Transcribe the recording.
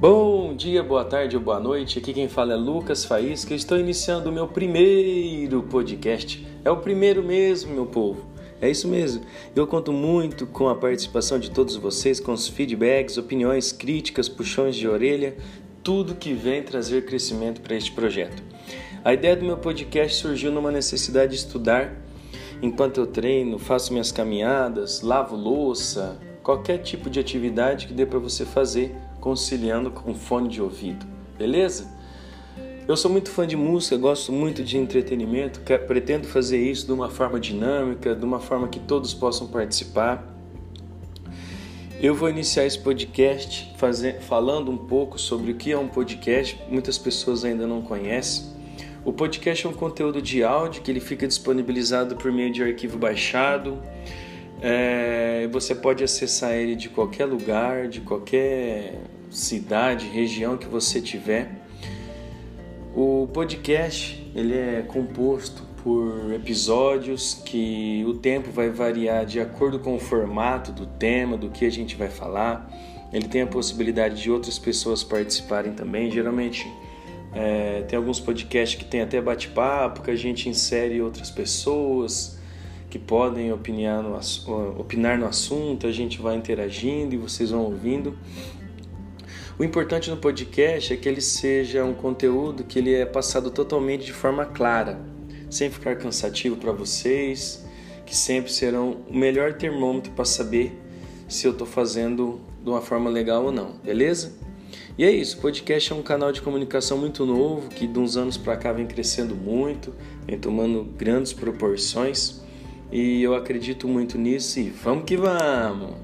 Bom dia, boa tarde ou boa noite. Aqui quem fala é Lucas Faísca. Estou iniciando o meu primeiro podcast. É o primeiro mesmo, meu povo. É isso mesmo. Eu conto muito com a participação de todos vocês, com os feedbacks, opiniões, críticas, puxões de orelha, tudo que vem trazer crescimento para este projeto. A ideia do meu podcast surgiu numa necessidade de estudar enquanto eu treino, faço minhas caminhadas, lavo louça, qualquer tipo de atividade que dê para você fazer conciliando com fone de ouvido, beleza? Eu sou muito fã de música, gosto muito de entretenimento, pretendo fazer isso de uma forma dinâmica, de uma forma que todos possam participar. Eu vou iniciar esse podcast fazer, falando um pouco sobre o que é um podcast, muitas pessoas ainda não conhecem. O podcast é um conteúdo de áudio que ele fica disponibilizado por meio de arquivo baixado. É, você pode acessar ele de qualquer lugar, de qualquer cidade, região que você tiver. O podcast ele é composto por episódios que o tempo vai variar de acordo com o formato do tema, do que a gente vai falar. Ele tem a possibilidade de outras pessoas participarem também. Geralmente é, tem alguns podcasts que tem até bate-papo, que a gente insere outras pessoas que podem opinar no, opinar no assunto, a gente vai interagindo e vocês vão ouvindo. O importante no podcast é que ele seja um conteúdo que ele é passado totalmente de forma clara, sem ficar cansativo para vocês, que sempre serão o melhor termômetro para saber se eu estou fazendo de uma forma legal ou não, beleza? E é isso, o podcast é um canal de comunicação muito novo que de uns anos para cá vem crescendo muito, vem tomando grandes proporções. E eu acredito muito nisso e vamos que vamos!